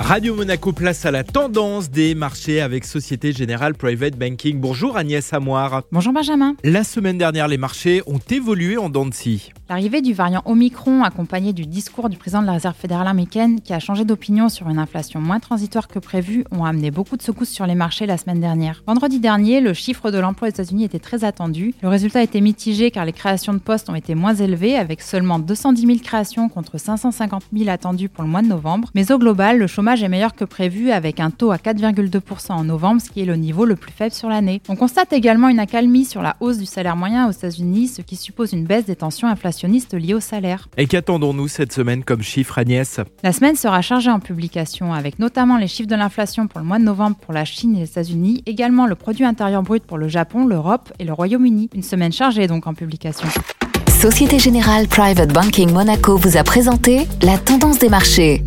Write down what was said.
Radio Monaco place à la tendance des marchés avec Société Générale Private Banking. Bonjour Agnès Amoir. Bonjour Benjamin. La semaine dernière, les marchés ont évolué en dents de scie. L'arrivée du variant Omicron, accompagné du discours du président de la Réserve fédérale américaine, qui a changé d'opinion sur une inflation moins transitoire que prévu, ont amené beaucoup de secousses sur les marchés la semaine dernière. Vendredi dernier, le chiffre de l'emploi aux États-Unis était très attendu. Le résultat était mitigé car les créations de postes ont été moins élevées, avec seulement 210 000 créations contre 550 000 attendues pour le mois de novembre. Mais au global, le chômage est meilleur que prévu, avec un taux à 4,2% en novembre, ce qui est le niveau le plus faible sur l'année. On constate également une accalmie sur la hausse du salaire moyen aux États-Unis, ce qui suppose une baisse des tensions inflationnistes liées au salaire. Et qu'attendons-nous cette semaine comme chiffre, Agnès? La semaine sera chargée en publications, avec notamment les chiffres de l'inflation pour le mois de novembre pour la Chine et les États-Unis, également le produit intérieur brut pour le Japon, l'Europe et le Royaume-Uni. Une semaine chargée donc en publication. Société Générale Private Banking Monaco vous a présenté la tendance des marchés.